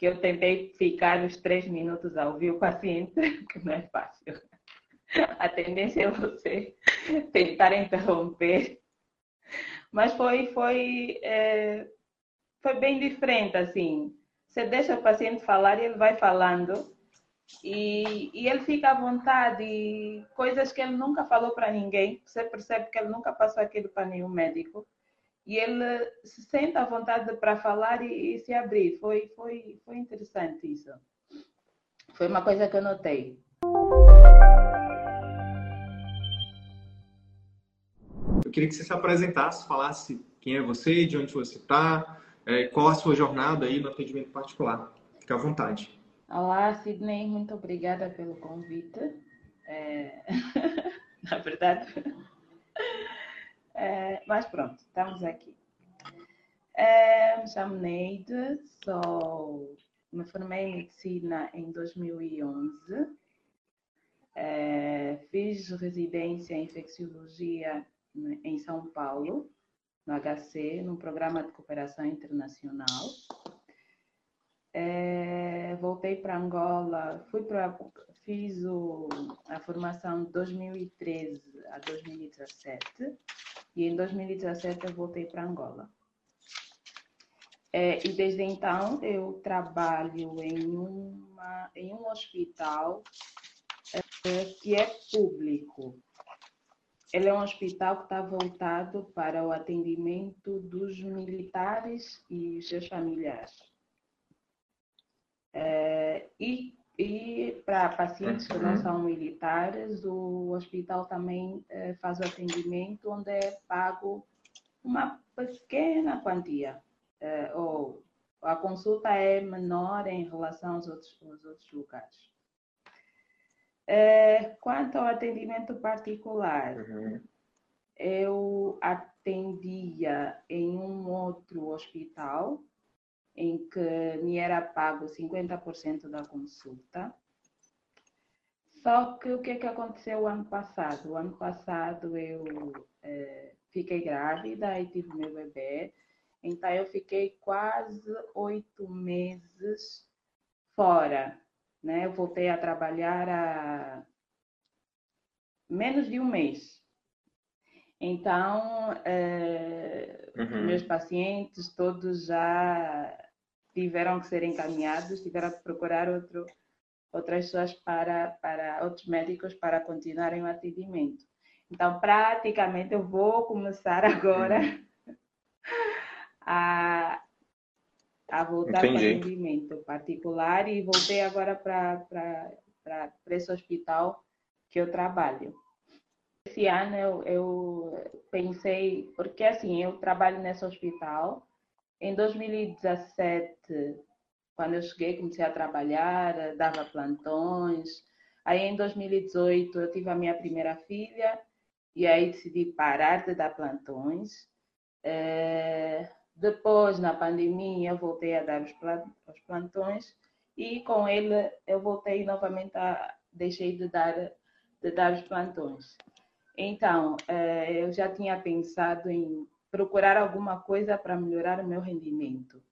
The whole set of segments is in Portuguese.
Que eu tentei ficar nos três minutos a ouvir o paciente, que não é fácil. A tendência é você tentar interromper. Mas foi, foi, é, foi bem diferente, assim. Você deixa o paciente falar e ele vai falando. E, e ele fica à vontade. E coisas que ele nunca falou para ninguém. Você percebe que ele nunca passou aquilo para nenhum médico e ele se sente à vontade para falar e, e, se abrir. Foi, foi, foi interessante isso. Foi uma coisa que eu notei. Eu queria que você se apresentasse, falasse quem é você, de onde você está, é, qual a sua jornada aí no atendimento particular. Fique à vontade. Olá, Sidney, muito obrigada pelo convite. É... Na verdade, é, mas pronto, estamos aqui. É, me chamo Neide, sou, me formei em medicina em 2011. É, fiz residência em infecciologia em São Paulo, no HC, num programa de cooperação internacional. É, voltei para Angola, fui para fiz o, a formação de 2013 a 2017 e em 2017 eu voltei para Angola. É, e desde então eu trabalho em, uma, em um hospital é, que é público. Ele é um hospital que está voltado para o atendimento dos militares e seus familiares. É, e e para pacientes que não uhum. são militares, o hospital também eh, faz o atendimento onde é pago uma pequena quantia. Eh, ou a consulta é menor em relação aos outros, aos outros lugares. Eh, quanto ao atendimento particular, uhum. eu atendia em um outro hospital em que me era pago 50% da consulta. Só que o que, é que aconteceu o ano passado? O ano passado eu é, fiquei grávida e tive meu bebê, então eu fiquei quase oito meses fora. Né? Eu voltei a trabalhar há menos de um mês. Então, é, uhum. meus pacientes todos já tiveram que ser encaminhados, tiveram que procurar outro, outras pessoas para, para outros médicos para continuarem o atendimento. Então, praticamente, eu vou começar agora uhum. a, a voltar Entendi. para o atendimento particular e voltei agora para, para, para, para esse hospital que eu trabalho. Esse ano eu, eu pensei, porque assim, eu trabalho nesse hospital, em 2017, quando eu cheguei, comecei a trabalhar, dava plantões. Aí em 2018 eu tive a minha primeira filha e aí decidi parar de dar plantões. É... Depois, na pandemia, eu voltei a dar os plantões e com ele eu voltei novamente a deixei de dar de dar os plantões. Então, é, eu já tinha pensado em procurar alguma coisa para melhorar o meu rendimento.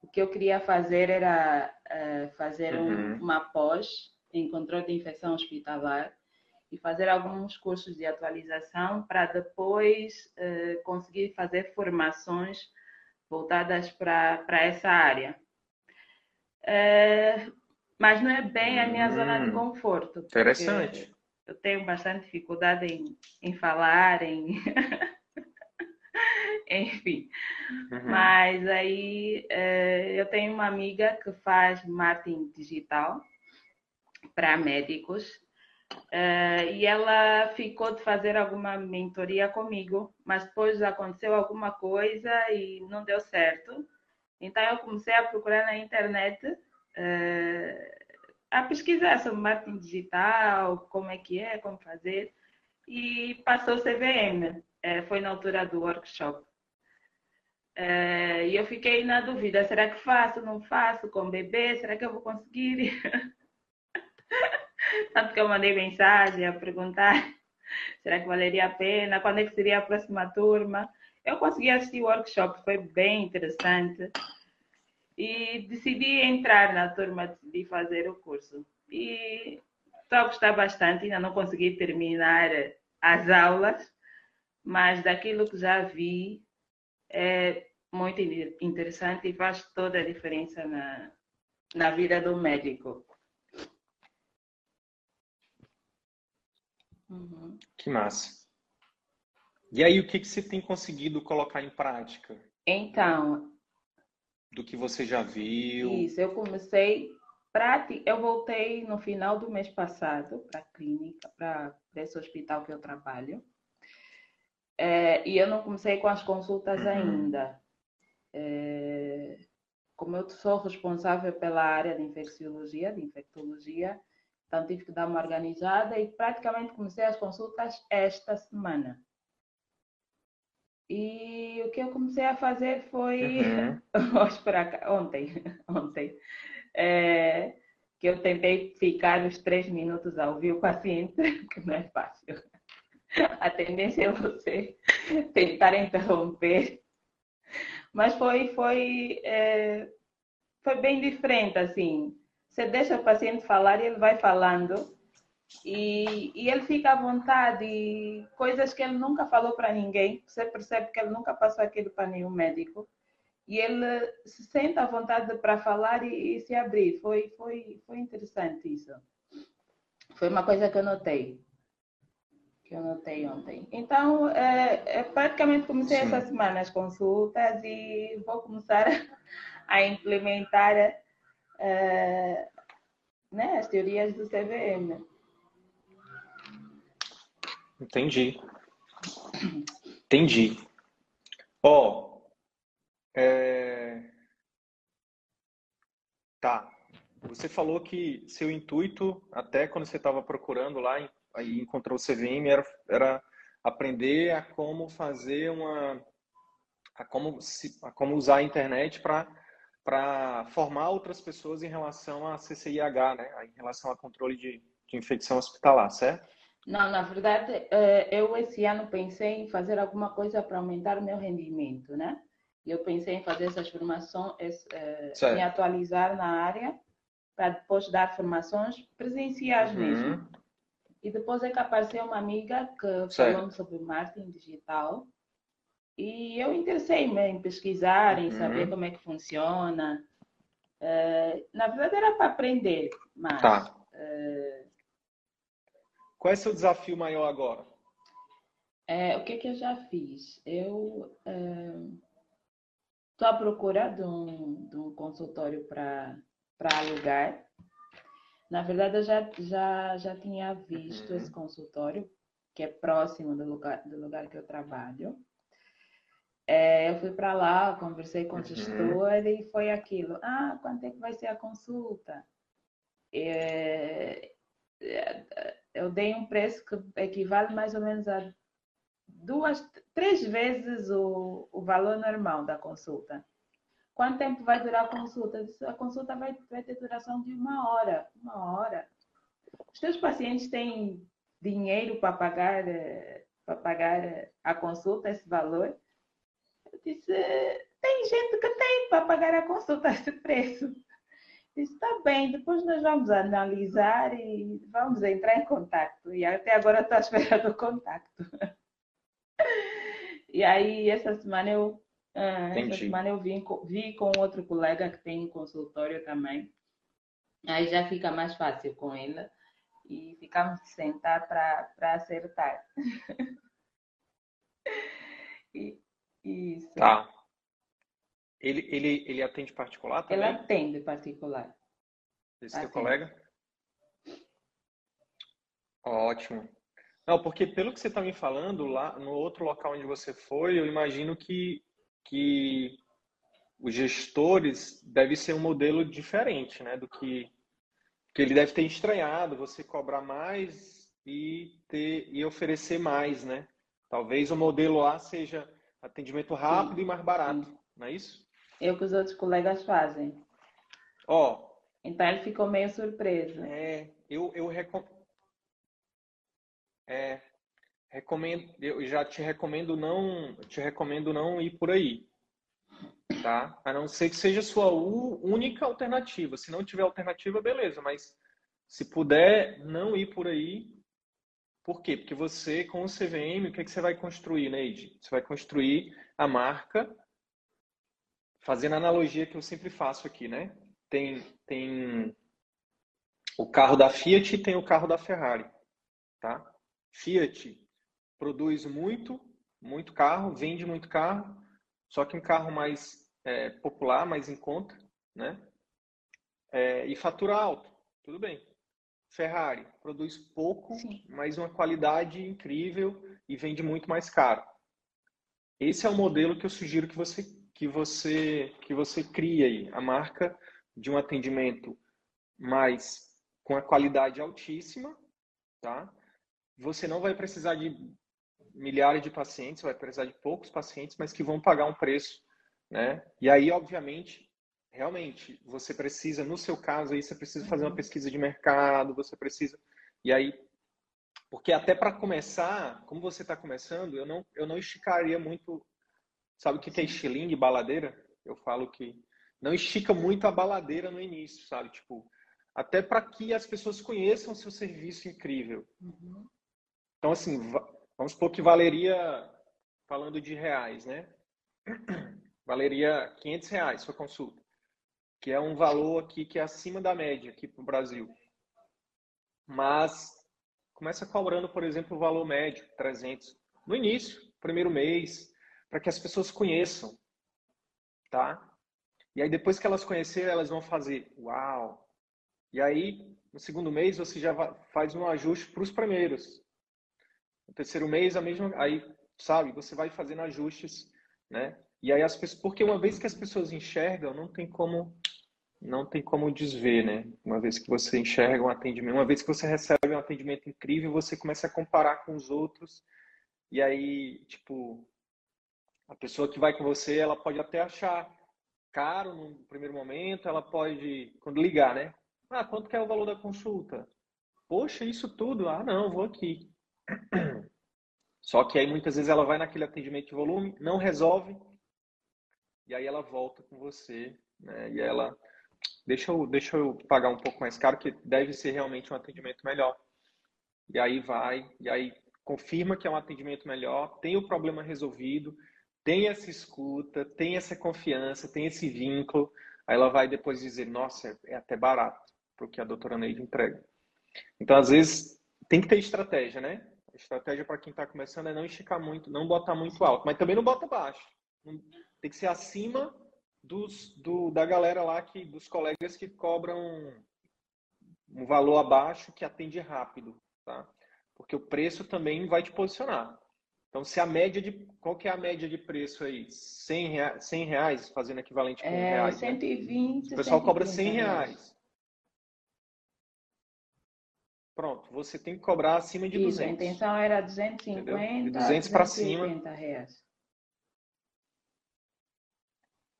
O que eu queria fazer era uh, fazer uhum. um, uma pós em controle de infecção hospitalar e fazer alguns cursos de atualização para depois uh, conseguir fazer formações voltadas para essa área. Uh, mas não é bem a minha hum, zona de hum. conforto. Interessante. Eu tenho bastante dificuldade em, em falar, em. Enfim. Uhum. Mas aí eh, eu tenho uma amiga que faz marketing digital para médicos. Uh, e ela ficou de fazer alguma mentoria comigo, mas depois aconteceu alguma coisa e não deu certo. Então eu comecei a procurar na internet, uh, a pesquisar sobre marketing digital, como é que é, como fazer, e passou o CVM. Uh, foi na altura do workshop. e eu fiquei na dúvida, será que faço, não faço com bebê? Será que eu vou conseguir? Tanto que eu mandei mensagem a perguntar será que valeria a pena, quando é que seria a próxima turma. Eu consegui assistir o workshop, foi bem interessante. E decidi entrar na turma, decidi fazer o curso. E estou a gostar bastante, ainda não consegui terminar as aulas, mas daquilo que já vi, é muito interessante e faz toda a diferença na, na vida do médico. Uhum. Que massa. E aí, o que, que você tem conseguido colocar em prática? Então. Do que você já viu? Isso, eu comecei. Eu voltei no final do mês passado para a clínica, para esse hospital que eu trabalho. É, e eu não comecei com as consultas uhum. ainda. É, como eu sou responsável pela área de infecciologia, de infectologia, então tive que dar uma organizada e praticamente comecei as consultas esta semana. E o que eu comecei a fazer foi uhum. ontem, ontem, é, que eu tentei ficar os três minutos a ouvir o paciente, que não é fácil. A tendência é você tentar interromper. Mas foi, foi, é, foi bem diferente, assim. Você deixa o paciente falar e ele vai falando e, e ele fica à vontade. E coisas que ele nunca falou para ninguém, você percebe que ele nunca passou aquilo para nenhum médico. E ele se sente à vontade para falar e, e, se abrir. Foi, foi, foi interessante isso. Foi uma coisa que eu notei. Que eu notei ontem. Então, é, é praticamente comecei Sim. essa semana as consultas e vou começar a implementar é, né, as teorias do CVM. Entendi. Entendi. Ó, oh, é... tá. Você falou que seu intuito, até quando você estava procurando lá, aí encontrou o CVM, era, era aprender a como fazer uma, a como, se, a como usar a internet para formar outras pessoas em relação a CCIH, né? em relação a controle de, de infecção hospitalar, certo? Não, na verdade, eh, eu esse ano pensei em fazer alguma coisa para aumentar o meu rendimento, né? Eu pensei em fazer essas formações, eh, me atualizar na área, para depois dar formações presenciais uhum. mesmo. E depois é que apareceu uma amiga que falou sobre marketing digital e eu interessei-me em pesquisar, em saber uhum. como é que funciona. Uh, na verdade era para aprender, mas... Tá. Uh, Qual é o seu desafio maior agora? É, o que, que eu já fiz? Eu estou uh, à procura de um, de um consultório para alugar. Na verdade, eu já, já, já tinha visto uhum. esse consultório, que é próximo do lugar, do lugar que eu trabalho. É, eu fui para lá, conversei com o uhum. gestor e foi aquilo. Ah, quanto é que vai ser a consulta? É, é, eu dei um preço que equivale mais ou menos a duas, três vezes o, o valor normal da consulta. Quanto tempo vai durar a consulta? A consulta vai, vai ter duração de uma hora. Uma hora. Os teus pacientes têm dinheiro para pagar, eh, para pagar a consulta, esse valor? Eu disse, tem gente que tem para pagar a consulta esse preço. Disse, está bem, depois nós vamos analisar e vamos entrar em contato. E até agora estou à espera do contato. E aí, essa semana eu, uh, essa semana eu vi, vi com outro colega que tem um consultório também. Aí já fica mais fácil com ela e ficamos de sentar para acertar. e, isso. Tá. Ele, ele, ele atende particular também? Ele atende particular. Esse atende. teu colega? Ótimo. Não, porque pelo que você está me falando, lá no outro local onde você foi, eu imagino que, que os gestores deve ser um modelo diferente, né? Do que, que ele deve ter estranhado, você cobrar mais e ter e oferecer mais, né? Talvez o modelo lá seja atendimento rápido Sim. e mais barato, Sim. não é isso? É o que os outros colegas fazem. Ó. Oh, então ele ficou meio surpreso. É, eu, eu recomendo. É, recomendo, eu já te recomendo não, te recomendo não ir por aí, tá? A não ser que seja a sua única alternativa. Se não tiver alternativa, beleza, mas se puder não ir por aí, por quê? Porque você, com o CVM, o que, é que você vai construir, Neide? Você vai construir a marca, fazendo a analogia que eu sempre faço aqui, né? Tem, tem o carro da Fiat e tem o carro da Ferrari, tá? Fiat produz muito, muito carro, vende muito carro, só que um carro mais é, popular, mais em conta, né? É, e fatura alto, tudo bem. Ferrari produz pouco, Sim. mas uma qualidade incrível e vende muito mais caro. Esse é o modelo que eu sugiro que você que você que você crie aí, a marca de um atendimento mais com a qualidade altíssima, tá? Você não vai precisar de milhares de pacientes, vai precisar de poucos pacientes, mas que vão pagar um preço, né? E aí, obviamente, realmente, você precisa, no seu caso aí, você precisa fazer uma uhum. pesquisa de mercado, você precisa. E aí, porque até para começar, como você está começando, eu não, eu não esticaria muito. Sabe o que é estilingue, baladeira? Eu falo que não estica muito a baladeira no início, sabe? Tipo, até para que as pessoas conheçam o seu serviço incrível. Uhum. Então, assim, vamos supor que valeria, falando de reais, né? Valeria 500 reais sua consulta que é um valor aqui que é acima da média aqui para o Brasil. Mas começa cobrando, por exemplo, o valor médio, 300, no início, primeiro mês, para que as pessoas conheçam, tá? E aí depois que elas conhecerem, elas vão fazer, uau! E aí, no segundo mês, você já faz um ajuste para os primeiros. No terceiro mês, a mesma, aí, sabe, você vai fazendo ajustes, né? E aí as pessoas, porque uma vez que as pessoas enxergam, não tem como não tem como desver, né? Uma vez que você enxerga um atendimento, uma vez que você recebe um atendimento incrível, você começa a comparar com os outros e aí, tipo, a pessoa que vai com você, ela pode até achar caro no primeiro momento, ela pode, quando ligar, né? Ah, quanto que é o valor da consulta? Poxa, isso tudo? Ah, não, vou aqui. Só que aí muitas vezes ela vai naquele atendimento de volume, não resolve, e aí ela volta com você, né? E ela deixa eu, deixa eu pagar um pouco mais caro, que deve ser realmente um atendimento melhor. E aí vai, e aí confirma que é um atendimento melhor, tem o problema resolvido, tem essa escuta, tem essa confiança, tem esse vínculo. Aí ela vai depois dizer, nossa, é até barato porque a doutora Neide entrega. Então, às vezes, tem que ter estratégia, né? A estratégia para quem está começando é não esticar muito, não botar muito alto, mas também não bota baixo. Tem que ser acima dos, do, da galera lá, que, dos colegas que cobram um valor abaixo que atende rápido, tá? Porque o preço também vai te posicionar. Então, se a média de. Qual que é a média de preço aí? 100 reais, 100 reais fazendo equivalente com é, reais. 120. Né? O pessoal cobra 100 reais. Pronto, você tem que cobrar acima de Isso, 200. A intenção era 250. Entendeu? De 200 para cima. Reais.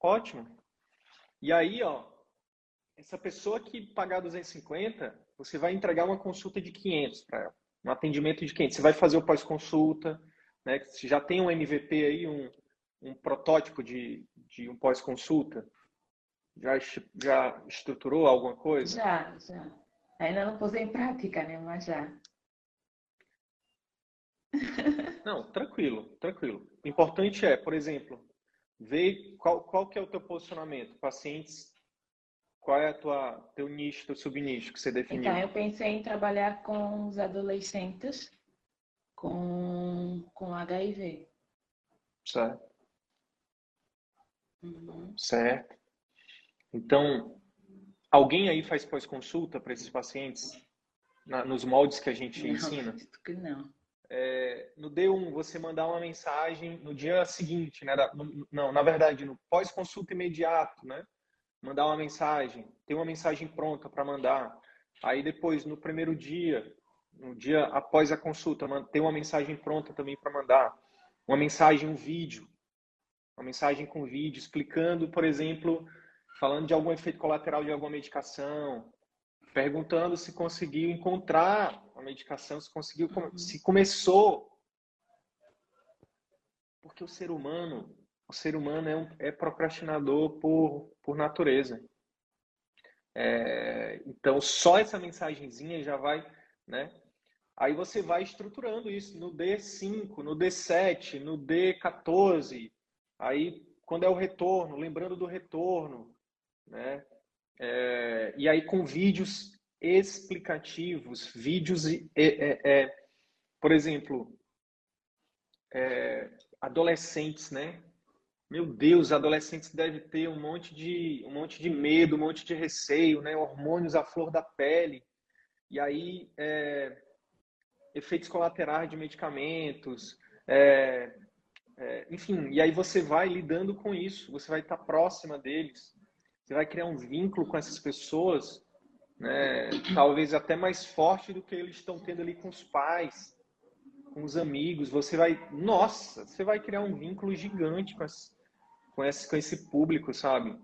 Ótimo. E aí, ó, essa pessoa que pagar 250, você vai entregar uma consulta de 500 para ela, um atendimento de 500. Você vai fazer o pós-consulta, né? Você já tem um MVP aí, um, um protótipo de, de um pós-consulta? Já, já estruturou alguma coisa? Já, já. Ainda não pus em prática, né? Mas já. Não, tranquilo, tranquilo. O importante é, por exemplo, ver qual, qual que é o teu posicionamento. Pacientes Qual é a tua teu nicho, teu subnicho que você definiu? Então, eu pensei em trabalhar com os adolescentes com, com HIV. Certo. Uhum. Certo. Então, alguém aí faz pós-consulta para esses pacientes? Na, nos moldes que a gente não, ensina? que não. É, no D1, você mandar uma mensagem no dia seguinte, né? não, na verdade, no pós-consulta imediato, né? Mandar uma mensagem, ter uma mensagem pronta para mandar. Aí depois, no primeiro dia, no dia após a consulta, ter uma mensagem pronta também para mandar. Uma mensagem, um vídeo. Uma mensagem com vídeo explicando, por exemplo, falando de algum efeito colateral de alguma medicação, perguntando se conseguiu encontrar a medicação, se conseguiu, uhum. se começou. Porque o ser humano, o ser humano é, um, é procrastinador por, por natureza. É, então, só essa mensagenzinha já vai, né? Aí você vai estruturando isso no D5, no D7, no D14. Aí, quando é o retorno, lembrando do retorno, né? É, e aí com vídeos explicativos, vídeos, é, é, por exemplo, é, adolescentes, né? Meu Deus, adolescentes devem ter um monte de um monte de medo, um monte de receio, né? Hormônios à flor da pele. E aí, é, efeitos colaterais de medicamentos, é, é, enfim, e aí você vai lidando com isso, você vai estar próxima deles, você vai criar um vínculo com essas pessoas, né, talvez até mais forte do que eles estão tendo ali com os pais, com os amigos. Você vai, nossa, você vai criar um vínculo gigante com esse, com esse, com esse público, sabe?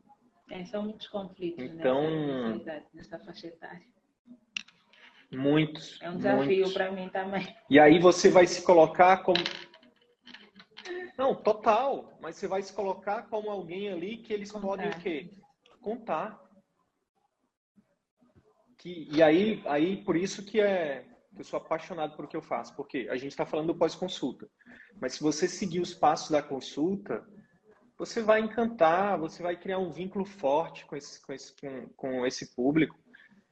É, são muitos conflitos então, nessa, nessa faixa etária. Muitos. É um desafio para mim também. E aí você vai se colocar como não, total. Mas você vai se colocar como alguém ali que eles Contar. podem o quê? Contar. Que, e aí, aí, por isso que é eu sou apaixonado por o que eu faço, porque a gente está falando do pós-consulta. Mas se você seguir os passos da consulta, você vai encantar, você vai criar um vínculo forte com esse, com esse, com, com esse público.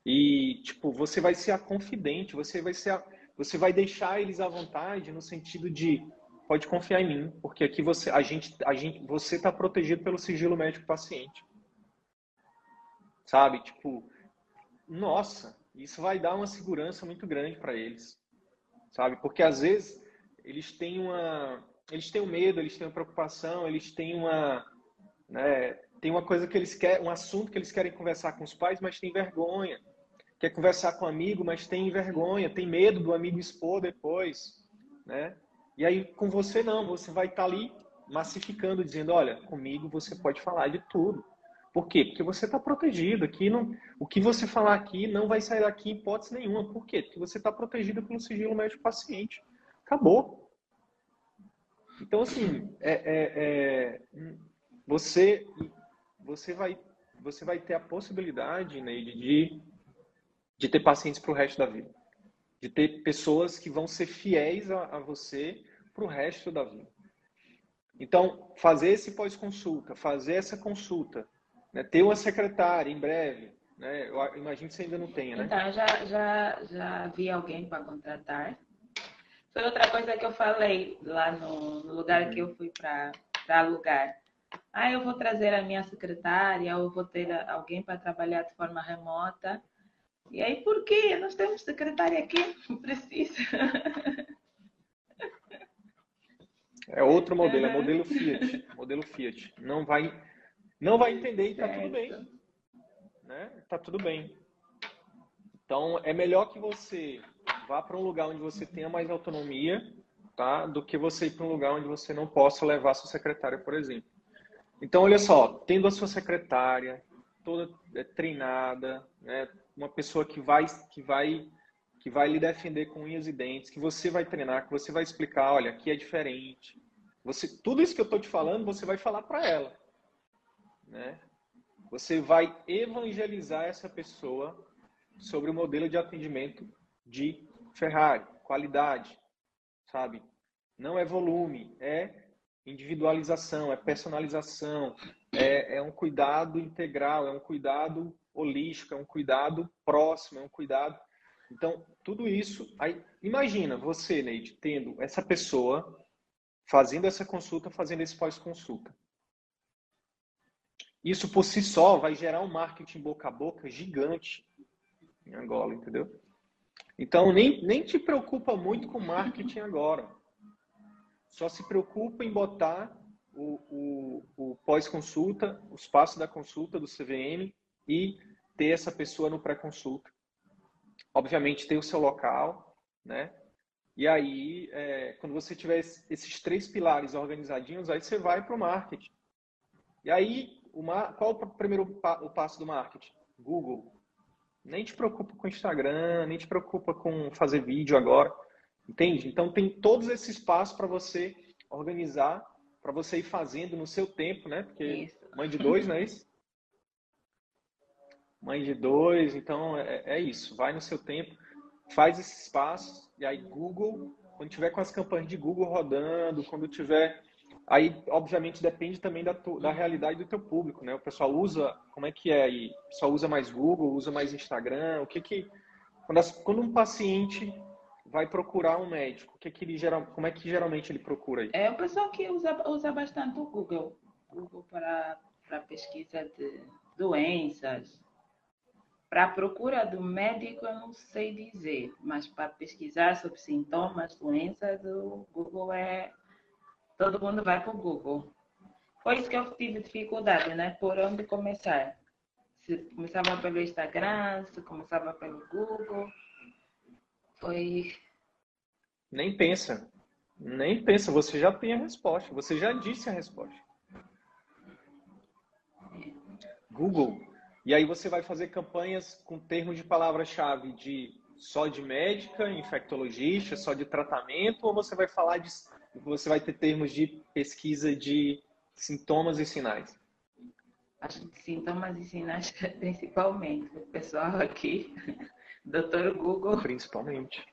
E, tipo, você vai ser a confidente, você vai ser a, você vai deixar eles à vontade no sentido de pode confiar em mim, porque aqui você, a gente, a gente, você está protegido pelo sigilo médico paciente. Sabe? Tipo, nossa, isso vai dar uma segurança muito grande para eles. Sabe? Porque às vezes eles têm uma, eles têm um medo, eles têm uma preocupação, eles têm uma, né, tem uma coisa que eles querem, um assunto que eles querem conversar com os pais, mas tem vergonha. Quer conversar com um amigo, mas tem vergonha, tem medo do amigo expor depois, né? E aí com você não, você vai estar tá ali massificando, dizendo, olha, comigo você pode falar de tudo. Por quê? Porque você está protegido. Aqui não, o que você falar aqui não vai sair daqui em hipótese nenhuma. Por quê? Porque você está protegido pelo sigilo médico-paciente. Acabou. Então, assim, é, é, é, você, você, vai, você vai ter a possibilidade, Neide, de, de ter pacientes para o resto da vida de ter pessoas que vão ser fiéis a, a você para o resto da vida. Então, fazer esse pós-consulta, fazer essa consulta, né? ter uma secretária em breve, né? eu imagino que você ainda não tenha, né? Então, já, já, já vi alguém para contratar. Foi outra coisa que eu falei lá no, no lugar que eu fui para alugar. Ah, eu vou trazer a minha secretária, ou vou ter alguém para trabalhar de forma remota. E aí, por quê? Nós temos secretária aqui, não precisa. É outro modelo, é modelo Fiat. Modelo Fiat. Não vai, não vai entender e tá tudo bem. Né? Tá tudo bem. Então, é melhor que você vá para um lugar onde você tenha mais autonomia, tá? Do que você ir para um lugar onde você não possa levar sua secretária, por exemplo. Então, olha só, tendo a sua secretária toda é, treinada, né? Uma pessoa que vai, que vai, que vai lhe defender com unhas e dentes, que você vai treinar, que você vai explicar, olha, aqui é diferente. Você, tudo isso que eu estou te falando, você vai falar para ela, né? Você vai evangelizar essa pessoa sobre o modelo de atendimento de Ferrari, qualidade, sabe? Não é volume, é individualização, é personalização, é, é um cuidado integral, é um cuidado holístico, é um cuidado próximo, é um cuidado. Então, tudo isso. Aí, imagina você, Neide, tendo essa pessoa fazendo essa consulta, fazendo esse pós-consulta. Isso por si só vai gerar um marketing boca a boca gigante em Angola, entendeu? Então, nem, nem te preocupa muito com marketing agora. Só se preocupa em botar o, o, o pós-consulta, os passos da consulta do CVM e ter essa pessoa no pré-consulta. Obviamente, ter o seu local, né? E aí, é, quando você tiver esses três pilares organizadinhos, aí você vai para o marketing. E aí, uma, qual o primeiro o passo do marketing? Google. Nem te preocupa com Instagram, nem te preocupa com fazer vídeo agora. Entende? Então tem todos esses passos para você organizar, para você ir fazendo no seu tempo, né? Porque isso. mãe de dois, não é isso? Mãe de dois, então é, é isso. Vai no seu tempo, faz esses passos, e aí Google, quando tiver com as campanhas de Google rodando, quando tiver Aí, obviamente, depende também da, tu, da realidade do teu público, né? O pessoal usa, como é que é aí? O pessoal usa mais Google, usa mais Instagram? O que que... Quando, as, quando um paciente vai procurar um médico, o que que ele geral, como é que geralmente ele procura aí? É o pessoal que usa, usa bastante o Google. Google para, para pesquisa de doenças. Para a procura do médico, eu não sei dizer, mas para pesquisar sobre sintomas, doenças, o Google é todo mundo vai para o Google. Foi isso que eu tive dificuldade, né? Por onde começar? Se começava pelo Instagram, se começava pelo Google. Foi. Nem pensa. Nem pensa, você já tem a resposta, você já disse a resposta. Google. E aí você vai fazer campanhas com termos de palavra-chave de só de médica, infectologista, só de tratamento, ou você vai falar de você vai ter termos de pesquisa de sintomas e sinais? Acho que sintomas e sinais principalmente. O pessoal aqui, doutor Google. Principalmente.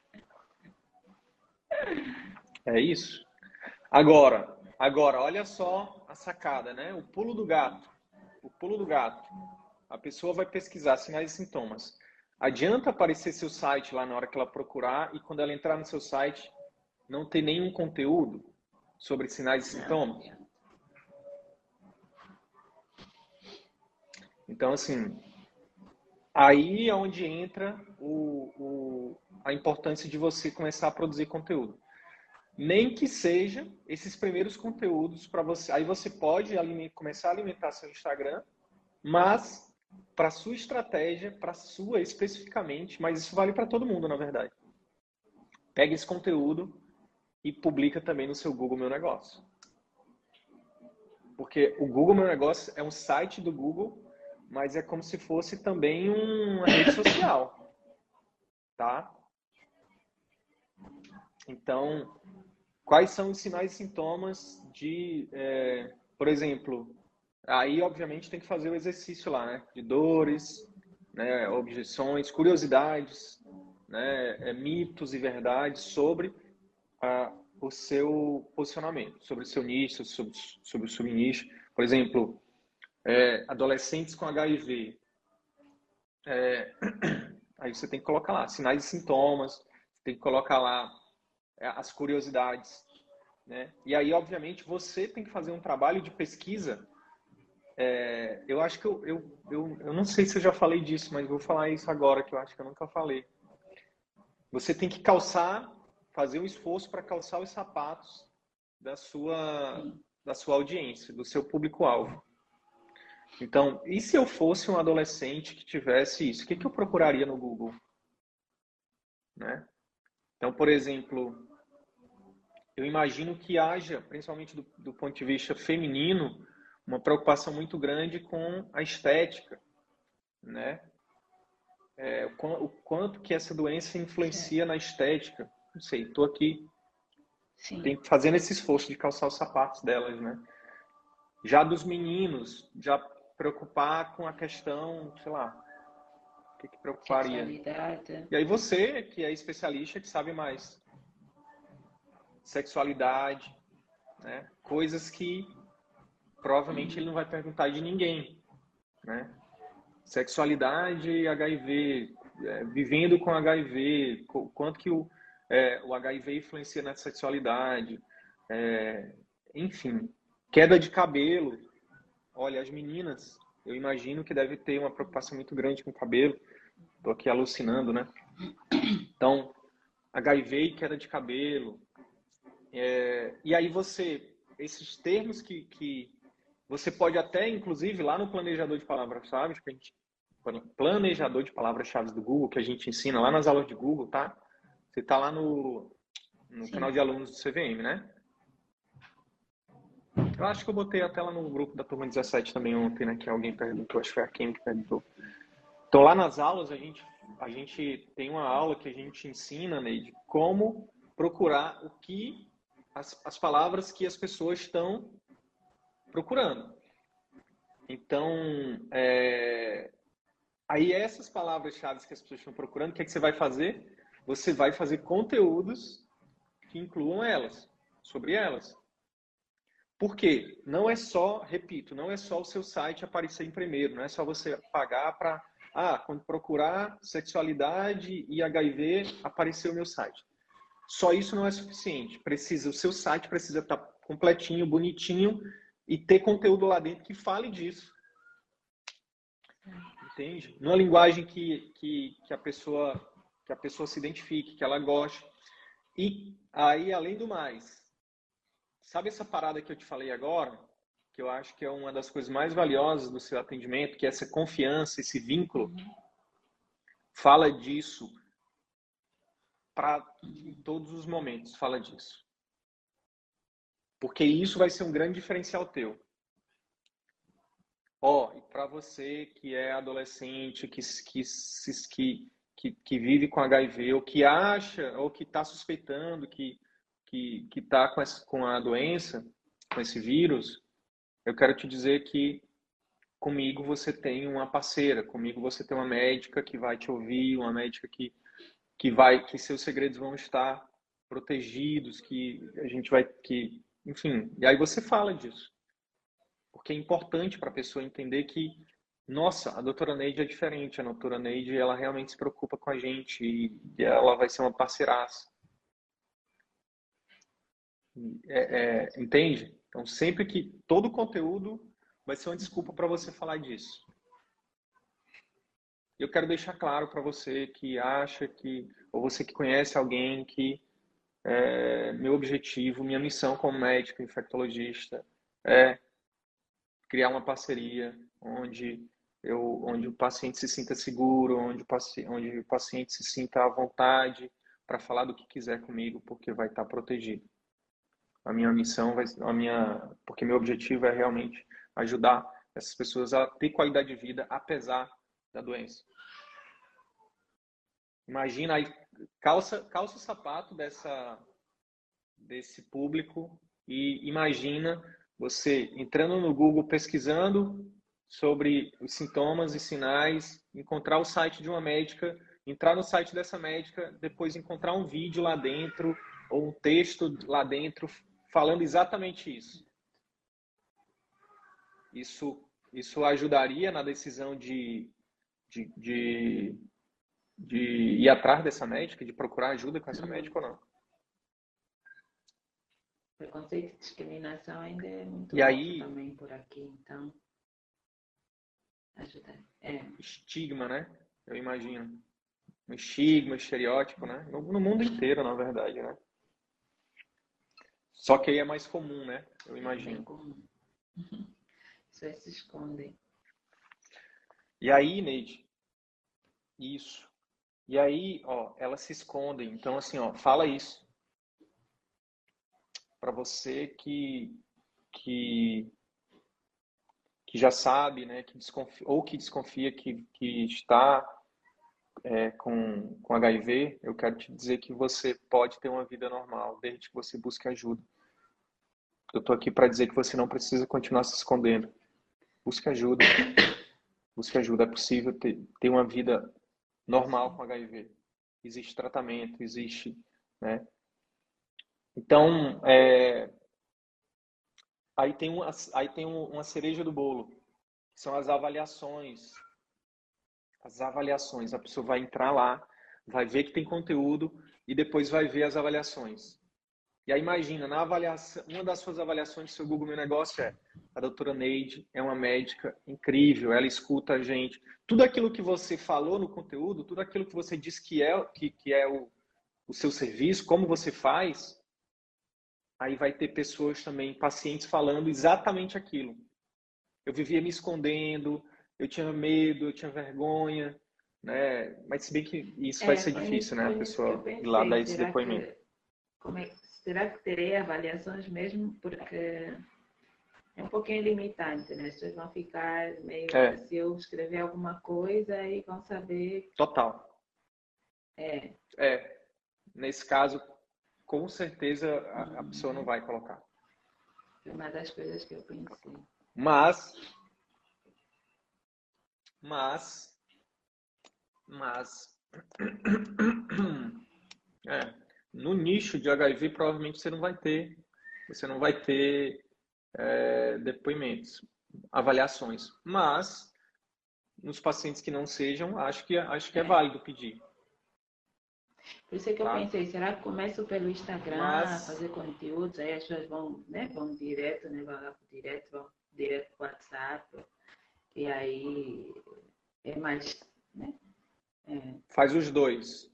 É isso. Agora, agora, olha só a sacada, né? O pulo do gato. O pulo do gato. A pessoa vai pesquisar sinais e sintomas. Adianta aparecer seu site lá na hora que ela procurar e quando ela entrar no seu site, não ter nenhum conteúdo sobre sinais e sintomas? Então, assim, aí é onde entra o, o, a importância de você começar a produzir conteúdo. Nem que seja esses primeiros conteúdos para você. Aí você pode começar a alimentar seu Instagram, mas para sua estratégia, para sua especificamente, mas isso vale para todo mundo, na verdade. Pega esse conteúdo, e publica também no seu Google Meu Negócio. Porque o Google Meu Negócio é um site do Google, mas é como se fosse também uma rede social. Tá? Então, quais são os sinais e sintomas de, é, por exemplo, aí obviamente tem que fazer o exercício lá, né? De dores, né? objeções, curiosidades, né? É, mitos e verdades sobre a, o seu posicionamento, sobre o seu nicho, sobre, sobre o subnicho. Por exemplo, é, adolescentes com HIV. É, aí você tem que colocar lá sinais e sintomas, tem que colocar lá é, as curiosidades. Né? E aí, obviamente, você tem que fazer um trabalho de pesquisa. É, eu acho que eu, eu, eu, eu não sei se eu já falei disso, mas vou falar isso agora, que eu acho que eu nunca falei. Você tem que calçar fazer um esforço para calçar os sapatos da sua, da sua audiência, do seu público-alvo. Então, e se eu fosse um adolescente que tivesse isso? O que, que eu procuraria no Google? Né? Então, por exemplo, eu imagino que haja, principalmente do, do ponto de vista feminino, uma preocupação muito grande com a estética, né? É, o, quanto que essa doença influencia na estética não sei, estou aqui Tem, fazendo esse esforço de calçar os sapatos delas, né? Já dos meninos, já preocupar com a questão, sei lá, o que, que preocuparia? E aí você, que é especialista, que sabe mais. Sexualidade, né? coisas que provavelmente ele não vai perguntar de ninguém. Né? Sexualidade, HIV, é, vivendo com HIV, quanto que o, é, o HIV influencia na sexualidade, é, enfim, queda de cabelo. Olha, as meninas, eu imagino que deve ter uma preocupação muito grande com o cabelo. Estou aqui alucinando, né? Então, HIV e queda de cabelo. É, e aí você, esses termos que, que você pode até, inclusive, lá no planejador de palavras-chave, que a gente planejador de palavras-chave do Google, que a gente ensina lá nas aulas de Google, tá? Você tá lá no, no canal de alunos do CVM, né? Eu acho que eu botei até lá no grupo da turma 17 também ontem, né? Que alguém perguntou, acho que foi a Kim que perguntou. Então lá nas aulas a gente, a gente tem uma aula que a gente ensina, Neide, como procurar o que as, as palavras que as pessoas estão procurando. Então, é, aí essas palavras-chave que as pessoas estão procurando, o que, é que você vai fazer? Você vai fazer conteúdos que incluam elas, sobre elas. Por quê? Não é só, repito, não é só o seu site aparecer em primeiro, não é só você pagar para, ah, quando procurar sexualidade e HIV, aparecer o meu site. Só isso não é suficiente. Precisa, o seu site precisa estar completinho, bonitinho e ter conteúdo lá dentro que fale disso. Entende? Numa linguagem que, que, que, a pessoa, que a pessoa se identifique, que ela goste. E aí, além do mais, sabe essa parada que eu te falei agora? Que eu acho que é uma das coisas mais valiosas do seu atendimento, que é essa confiança, esse vínculo. Fala disso para em todos os momentos, fala disso. Porque isso vai ser um grande diferencial teu. Ó, oh, e para você que é adolescente, que, que, que, que, vive com HIV, ou que acha, ou que está suspeitando que que que está com, com a doença, com esse vírus, eu quero te dizer que comigo você tem uma parceira, comigo você tem uma médica que vai te ouvir, uma médica que que vai que seus segredos vão estar protegidos, que a gente vai que enfim, e aí você fala disso. Porque é importante para a pessoa entender que, nossa, a doutora Neide é diferente. A doutora Neide, ela realmente se preocupa com a gente e ela vai ser uma parceiraça. É, é, entende? Então, sempre que todo o conteúdo vai ser uma desculpa para você falar disso. Eu quero deixar claro para você que acha que, ou você que conhece alguém que é, meu objetivo, minha missão como médico infectologista é criar uma parceria onde eu, onde o paciente se sinta seguro, onde o, paciente, onde o paciente se sinta à vontade para falar do que quiser comigo, porque vai estar protegido. A minha missão vai, a minha, porque meu objetivo é realmente ajudar essas pessoas a ter qualidade de vida apesar da doença. Imagina aí calça, calça o sapato dessa, desse público e imagina você entrando no Google pesquisando sobre os sintomas e sinais, encontrar o site de uma médica, entrar no site dessa médica, depois encontrar um vídeo lá dentro ou um texto lá dentro falando exatamente isso. Isso, isso ajudaria na decisão de, de, de de ir atrás dessa médica, de procurar ajuda com essa uhum. médica ou não. Preconceito e discriminação ainda é muito e aí, também por aqui, então ajuda. É. Estigma, né? Eu imagino. Um estigma, estereótipo, né? No, no mundo inteiro, na verdade, né? Só que aí é mais comum, né? Eu é imagino. É comum. Só se escondem. E aí, Neide, isso. E aí, ó, elas se escondem. Então, assim, ó, fala isso. Para você que, que, que já sabe, né, que desconfia, ou que desconfia que, que está é, com, com HIV, eu quero te dizer que você pode ter uma vida normal, desde que você busque ajuda. Eu estou aqui para dizer que você não precisa continuar se escondendo. Busque ajuda. Busque ajuda. É possível ter, ter uma vida normal com HIV. Existe tratamento, existe, né? Então, é, Aí tem, uma, aí tem uma cereja do bolo, são as avaliações. As avaliações. A pessoa vai entrar lá, vai ver que tem conteúdo e depois vai ver as avaliações. E aí imagina, na avaliação, uma das suas avaliações do seu Google Meu Negócio é a doutora Neide é uma médica incrível, ela escuta a gente. Tudo aquilo que você falou no conteúdo, tudo aquilo que você diz que é, que, que é o, o seu serviço, como você faz, aí vai ter pessoas também, pacientes, falando exatamente aquilo. Eu vivia me escondendo, eu tinha medo, eu tinha vergonha, né? Mas se bem que isso é, vai ser difícil, né? A pessoa ir lá dar esse depoimento. Que, como é, será que terei avaliações mesmo? Porque é um pouquinho limitante, né? As pessoas vão ficar meio. É. Se eu escrever alguma coisa, aí vão saber. Total. É. É. Nesse caso, com certeza a, a pessoa não vai colocar. É uma das coisas que eu pensei. Mas, mas, mas, é, no nicho de HIV provavelmente você não vai ter, você não vai ter é, depoimentos, avaliações. Mas nos pacientes que não sejam, acho que acho que é, é válido pedir. Por isso é que eu tá. pensei, será que começo pelo Instagram Mas... fazer conteúdos, aí as pessoas vão, né, vão direto, né, vão lá direto, vão direto para o WhatsApp, e aí é mais, né? É. Faz os dois.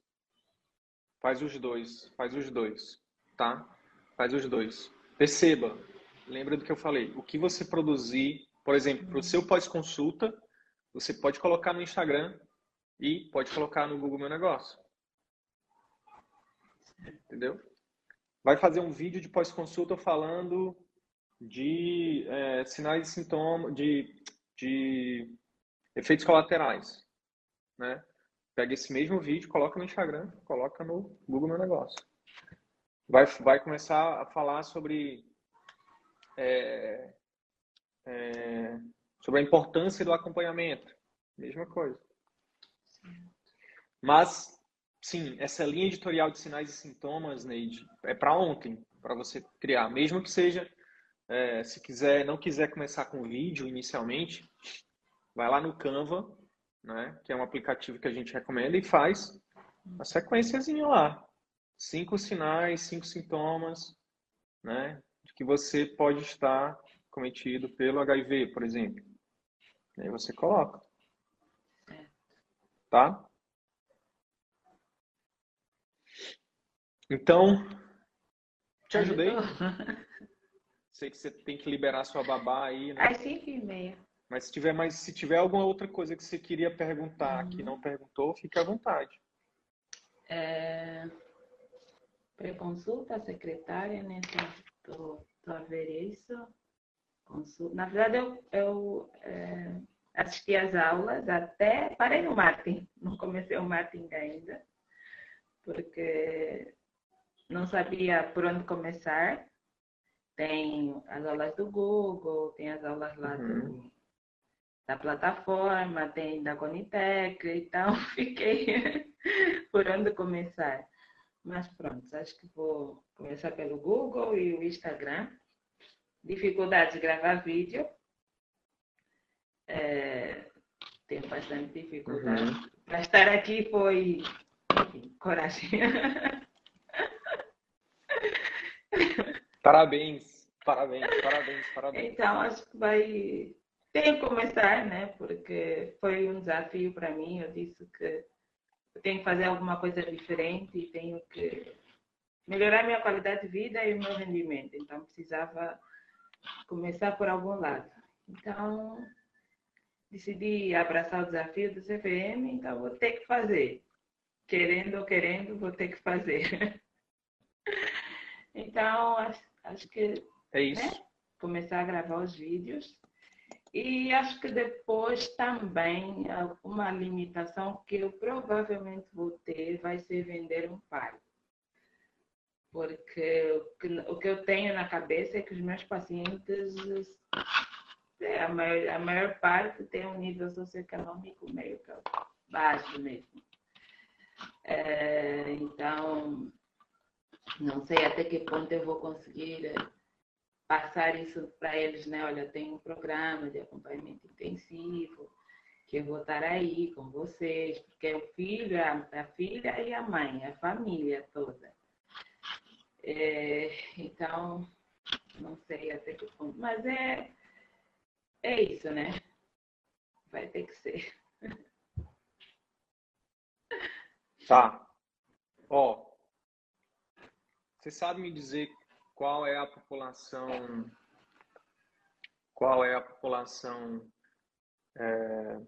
Faz os dois, faz os dois, tá? Faz os dois. Perceba, lembra do que eu falei, o que você produzir, por exemplo, para o seu pós-consulta, você pode colocar no Instagram e pode colocar no Google Meu Negócio. Entendeu? Vai fazer um vídeo de pós-consulta falando de é, sinais e sintomas, de, de efeitos colaterais. Né? Pega esse mesmo vídeo, coloca no Instagram, coloca no Google Meu Negócio. Vai, vai começar a falar sobre, é, é, sobre a importância do acompanhamento. Mesma coisa. Mas Sim, essa linha editorial de sinais e sintomas, Neide, é para ontem, para você criar. Mesmo que seja, é, se quiser, não quiser começar com vídeo inicialmente, vai lá no Canva, né, que é um aplicativo que a gente recomenda, e faz a sequenciazinha lá. Cinco sinais, cinco sintomas, né, de que você pode estar cometido pelo HIV, por exemplo. E aí você coloca. Tá? Então, te ajudei? Sei que você tem que liberar sua babá aí, né? Às 5 e meia. Mas se tiver mais, se tiver alguma outra coisa que você queria perguntar uhum. que não perguntou, fique à vontade. É... Pré-consulta, secretária, né? Tô, tô a ver isso. Consulta. Na verdade, eu, eu é, assisti às aulas até. Parei no Martin, não comecei o Martin ainda, porque não sabia por onde começar. Tem as aulas do Google, tem as aulas lá uhum. do, da plataforma, tem da Conitec, então fiquei por onde começar. Mas pronto, acho que vou começar pelo Google e o Instagram. Dificuldade de gravar vídeo. É, tenho bastante dificuldade. Uhum. Para estar aqui foi enfim, coragem. Parabéns, parabéns, parabéns, parabéns. Então, acho que vai. Tenho que começar, né? Porque foi um desafio para mim. Eu disse que eu tenho que fazer alguma coisa diferente e tenho que melhorar minha qualidade de vida e o meu rendimento. Então, precisava começar por algum lado. Então, decidi abraçar o desafio do CVM, então vou ter que fazer. Querendo ou querendo, vou ter que fazer. Então, acho, acho que. É isso. Né? Começar a gravar os vídeos. E acho que depois também uma limitação que eu provavelmente vou ter vai ser vender um par. Porque o que, que eu tenho na cabeça é que os meus pacientes, é, a maior, a maior parte tem um nível socioeconômico meio baixo mesmo. É, então, não sei até que ponto eu vou conseguir passar isso para eles, né? Olha, tem um programa de acompanhamento intensivo, que eu vou estar aí com vocês, porque é o filho, a, a filha e a mãe, a família toda. É, então, não sei até que ponto, mas é, é isso, né? Vai ter que ser. Tá. Ó, você sabe me dizer qual é a população, qual é a população é,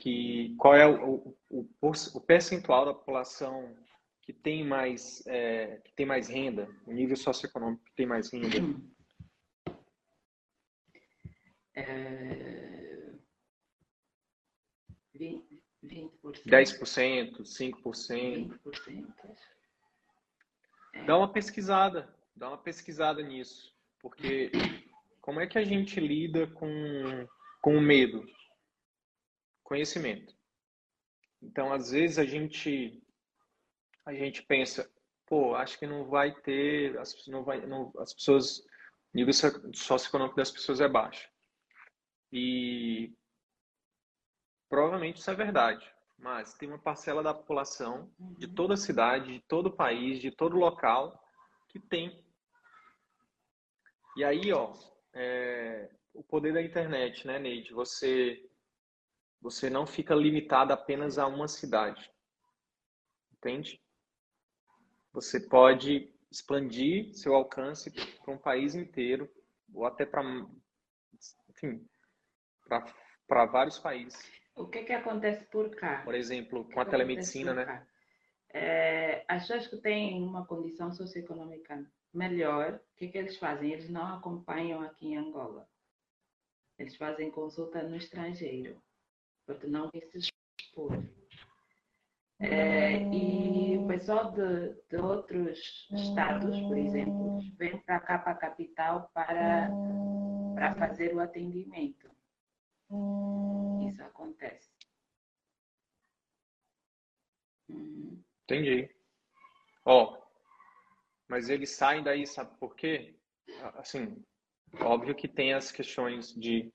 que qual é o, o, o, percentual da população que tem mais é, que tem mais renda, o nível socioeconômico que tem mais renda? É... 20%. 10%, 5%. 20%. Dá uma pesquisada, dá uma pesquisada nisso, porque como é que a gente lida com, com o medo? Conhecimento. Então, às vezes a gente a gente pensa, pô, acho que não vai ter, as, não vai, não, as pessoas, o nível socioeconômico das pessoas é baixo. E provavelmente isso é verdade, mas tem uma parcela da população de toda a cidade, de todo o país, de todo local que tem. E aí, ó, é, o poder da internet, né, Neide? Você, você não fica limitado apenas a uma cidade, entende? Você pode expandir seu alcance para um país inteiro, ou até para, enfim, para vários países. O que, que acontece por cá? Por exemplo, com a telemedicina, né? É, as pessoas que têm uma condição socioeconômica melhor, o que, que eles fazem? Eles não acompanham aqui em Angola. Eles fazem consulta no estrangeiro, porque não quer se expor. É, e o pessoal de, de, outros estados, por exemplo, vem para cá, para a capital, para, para fazer o atendimento. Isso acontece. Entendi. Ó, mas eles saem daí, sabe por quê? Assim, óbvio que tem as questões de.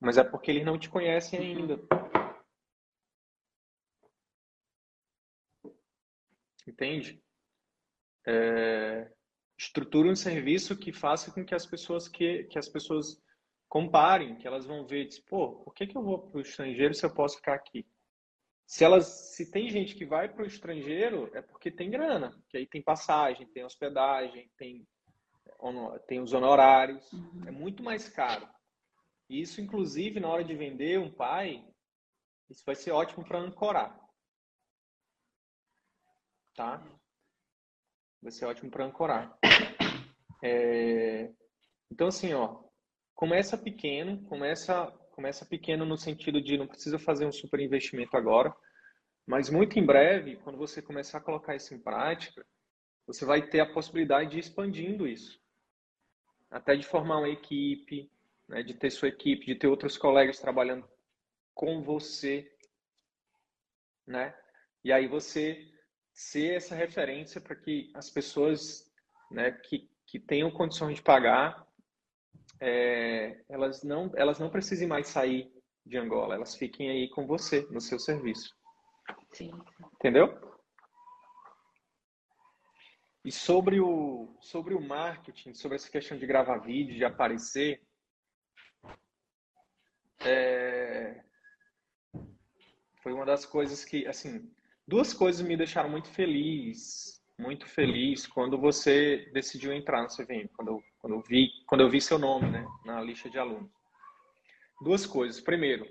Mas é porque eles não te conhecem ainda. Entende? É... Estrutura um serviço que faça com que as pessoas que, que as pessoas comparem, que elas vão ver, tipo, pô, por que, que eu vou para o estrangeiro se eu posso ficar aqui? se elas se tem gente que vai para o estrangeiro é porque tem grana que aí tem passagem tem hospedagem tem tem os honorários uhum. é muito mais caro e isso inclusive na hora de vender um pai isso vai ser ótimo para ancorar tá vai ser ótimo para ancorar é... então assim ó começa pequeno começa começa pequeno no sentido de não precisa fazer um super investimento agora, mas muito em breve, quando você começar a colocar isso em prática, você vai ter a possibilidade de ir expandindo isso. Até de formar uma equipe, né, de ter sua equipe, de ter outros colegas trabalhando com você, né? E aí você ser essa referência para que as pessoas, né, que, que tenham condições de pagar é, elas, não, elas não precisem mais sair de Angola, elas fiquem aí com você, no seu serviço. Sim. Entendeu? E sobre o, sobre o marketing, sobre essa questão de gravar vídeo, de aparecer, é... foi uma das coisas que, assim, duas coisas me deixaram muito feliz, muito feliz quando você decidiu entrar no CVM, quando eu quando eu vi, quando eu vi seu nome, né, na lista de alunos. Duas coisas. Primeiro,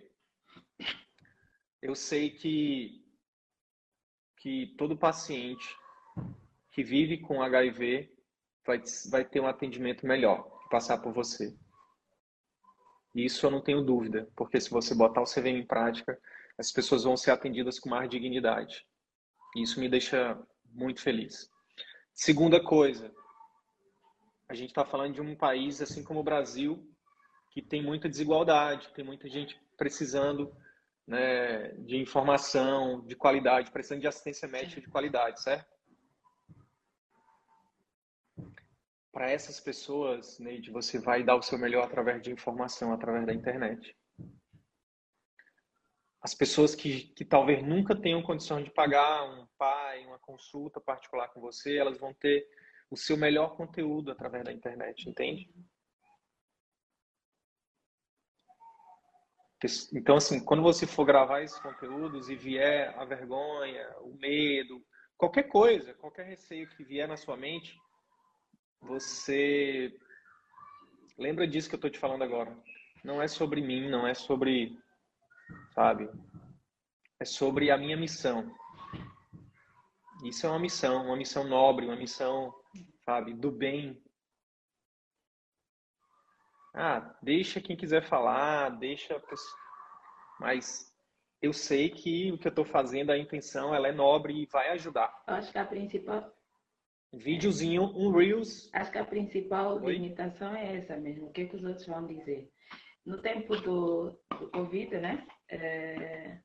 eu sei que que todo paciente que vive com HIV vai, vai ter um atendimento melhor passar por você. Isso eu não tenho dúvida, porque se você botar o CVM em prática, as pessoas vão ser atendidas com mais dignidade. Isso me deixa muito feliz. Segunda coisa, a gente está falando de um país, assim como o Brasil, que tem muita desigualdade, tem muita gente precisando né, de informação, de qualidade, precisando de assistência médica de qualidade, certo? para essas pessoas, Neide, você vai dar o seu melhor através de informação, através da internet. As pessoas que, que talvez nunca tenham condição de pagar um pai, uma consulta particular com você, elas vão ter o seu melhor conteúdo através da internet, entende? Então, assim, quando você for gravar esses conteúdos e vier a vergonha, o medo, qualquer coisa, qualquer receio que vier na sua mente, você lembra disso que eu estou te falando agora. Não é sobre mim, não é sobre, sabe? É sobre a minha missão. Isso é uma missão, uma missão nobre, uma missão, sabe, do bem. Ah, deixa quem quiser falar, deixa, mas eu sei que o que eu estou fazendo, a intenção, ela é nobre e vai ajudar. Eu acho que a principal videozinho, um Reels. Acho que a principal Oi? limitação é essa mesmo. O que, é que os outros vão dizer? No tempo do, do Covid, né? É,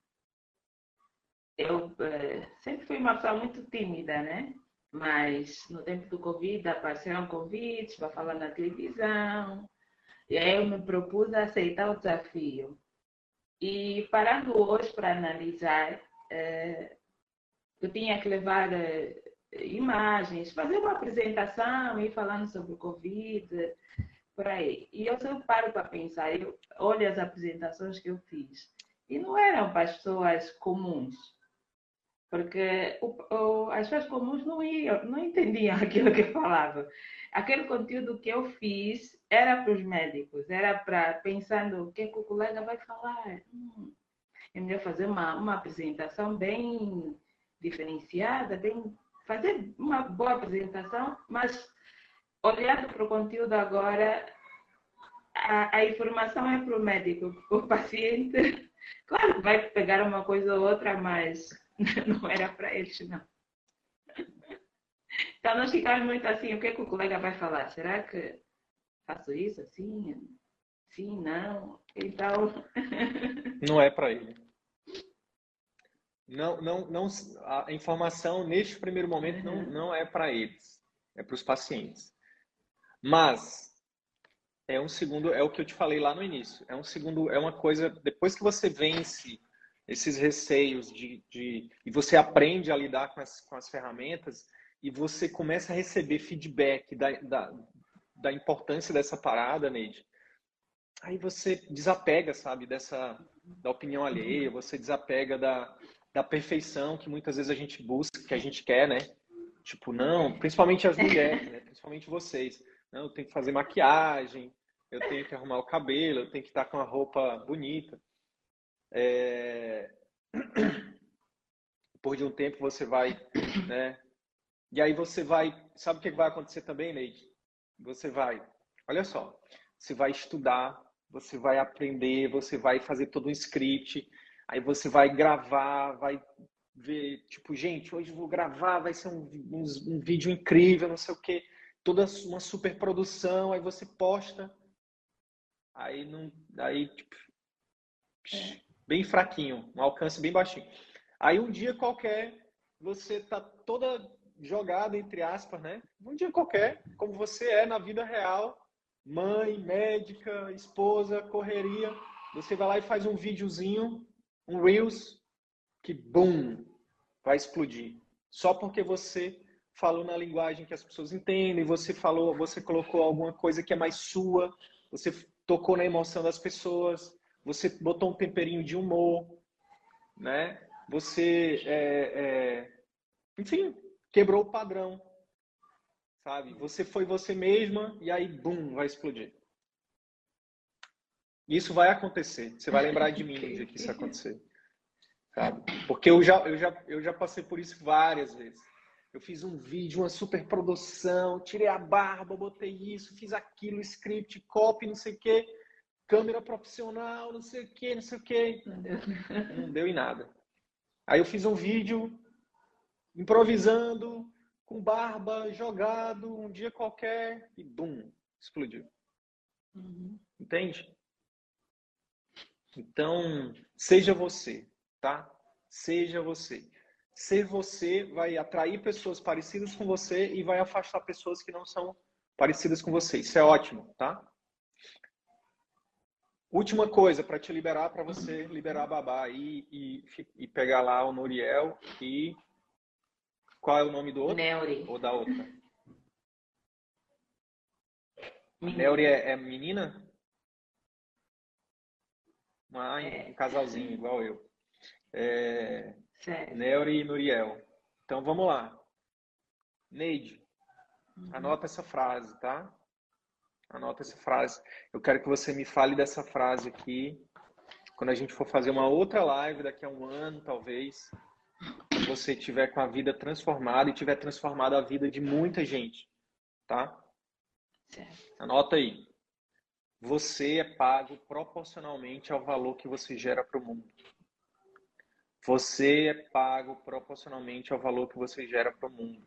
eu é, sempre fui uma pessoa muito tímida, né? Mas no tempo do Covid apareceram convites para falar na televisão. E aí eu me propus a aceitar o desafio. E parando hoje para analisar, é, eu tinha que levar é, imagens, fazer uma apresentação e falando sobre o Covid, por aí. E eu sempre paro para pensar, eu olho as apresentações que eu fiz e não eram pessoas comuns, porque o, o, as pessoas comuns não iam, não entendiam aquilo que eu falava. Aquele conteúdo que eu fiz era para os médicos, era para pensando o que, que o colega vai falar. Hum, é fazer uma, uma apresentação bem diferenciada, bem fazer uma boa apresentação, mas olhando para o conteúdo agora, a, a informação é para o médico, o paciente, claro que vai pegar uma coisa ou outra, mas não era para eles, não. Então nós ficamos muito assim, o que, é que o colega vai falar? Será que faço isso assim? Sim, não. Então. Não é para ele não, não, não, a informação neste primeiro momento não, uhum. não é para eles, é para os pacientes. Mas é um segundo, é o que eu te falei lá no início. É um segundo, é uma coisa. Depois que você vence esses receios de, de e você aprende a lidar com as, com as ferramentas e você começa a receber feedback da, da, da importância dessa parada, Neide, aí você desapega, sabe, dessa da opinião alheia, você desapega da, da perfeição que muitas vezes a gente busca, que a gente quer, né? Tipo, não, principalmente as mulheres, né? Principalmente vocês. Não, eu tenho que fazer maquiagem, eu tenho que arrumar o cabelo, eu tenho que estar com a roupa bonita. É... Por de um tempo você vai, né? E aí você vai, sabe o que vai acontecer também, Neide? Você vai, olha só, você vai estudar, você vai aprender, você vai fazer todo um script, Aí você vai gravar, vai ver, tipo, gente, hoje vou gravar, vai ser um, um, um vídeo incrível, não sei o quê. Toda uma super produção, aí você posta. Aí não. Aí, tipo, bem fraquinho, um alcance bem baixinho. Aí um dia qualquer, você tá toda jogada, entre aspas, né? Um dia qualquer, como você é na vida real, mãe, médica, esposa, correria, você vai lá e faz um videozinho um Reels que, boom, vai explodir. Só porque você falou na linguagem que as pessoas entendem, você falou, você colocou alguma coisa que é mais sua, você tocou na emoção das pessoas, você botou um temperinho de humor, né? Você, é, é, enfim, quebrou o padrão, sabe? Você foi você mesma e aí, bum, vai explodir. Isso vai acontecer. Você vai lembrar de mim no dia que isso acontecer. Sabe? Porque eu já, eu, já, eu já passei por isso várias vezes. Eu fiz um vídeo, uma super produção, tirei a barba, botei isso, fiz aquilo, script, copy, não sei o quê, câmera profissional, não sei o quê, não sei o quê. Não deu, não deu em nada. Aí eu fiz um vídeo improvisando, com barba, jogado, um dia qualquer, e bum, explodiu. Uhum. Entende? Então, seja você, tá? Seja você. Ser você vai atrair pessoas parecidas com você e vai afastar pessoas que não são parecidas com você. Isso é ótimo, tá? Última coisa para te liberar, para você liberar a babá aí e, e, pegar lá o Noriel e qual é o nome do outro? Neuri. Ou da outra? Neuri é, é menina? Ah, é. um casalzinho igual eu. É, Neuri e Nuriel. Então vamos lá. Neide, uhum. anota essa frase, tá? Anota essa frase. Eu quero que você me fale dessa frase aqui. Quando a gente for fazer uma outra live daqui a um ano, talvez, quando você tiver com a vida transformada e tiver transformado a vida de muita gente, tá? Certo. Anota aí. Você é pago proporcionalmente ao valor que você gera para o mundo. Você é pago proporcionalmente ao valor que você gera para o mundo.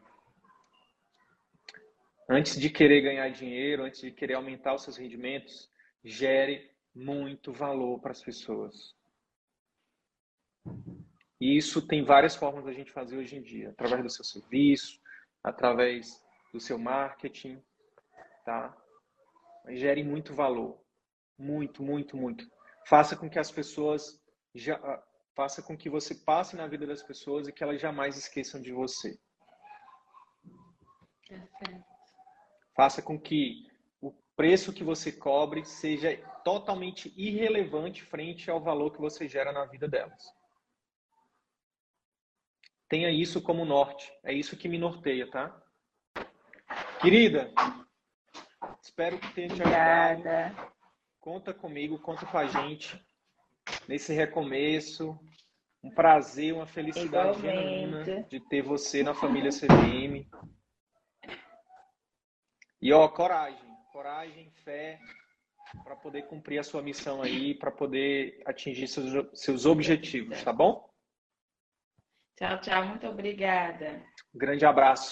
Antes de querer ganhar dinheiro, antes de querer aumentar os seus rendimentos, gere muito valor para as pessoas. E isso tem várias formas da gente fazer hoje em dia, através do seu serviço, através do seu marketing, tá? Mas gere muito valor, muito, muito, muito. Faça com que as pessoas já, faça com que você passe na vida das pessoas e que elas jamais esqueçam de você. É Faça com que o preço que você cobre seja totalmente irrelevante frente ao valor que você gera na vida delas. Tenha isso como norte. É isso que me norteia, tá? Querida, espero que tenha te ajudado. Obrigada. Conta comigo, conta com a gente nesse recomeço. Um prazer, uma felicidade genuína de ter você na família CVM. E ó, coragem, coragem, fé para poder cumprir a sua missão aí, para poder atingir seus, seus objetivos, tá bom? Tchau, tchau, muito obrigada. Um grande abraço.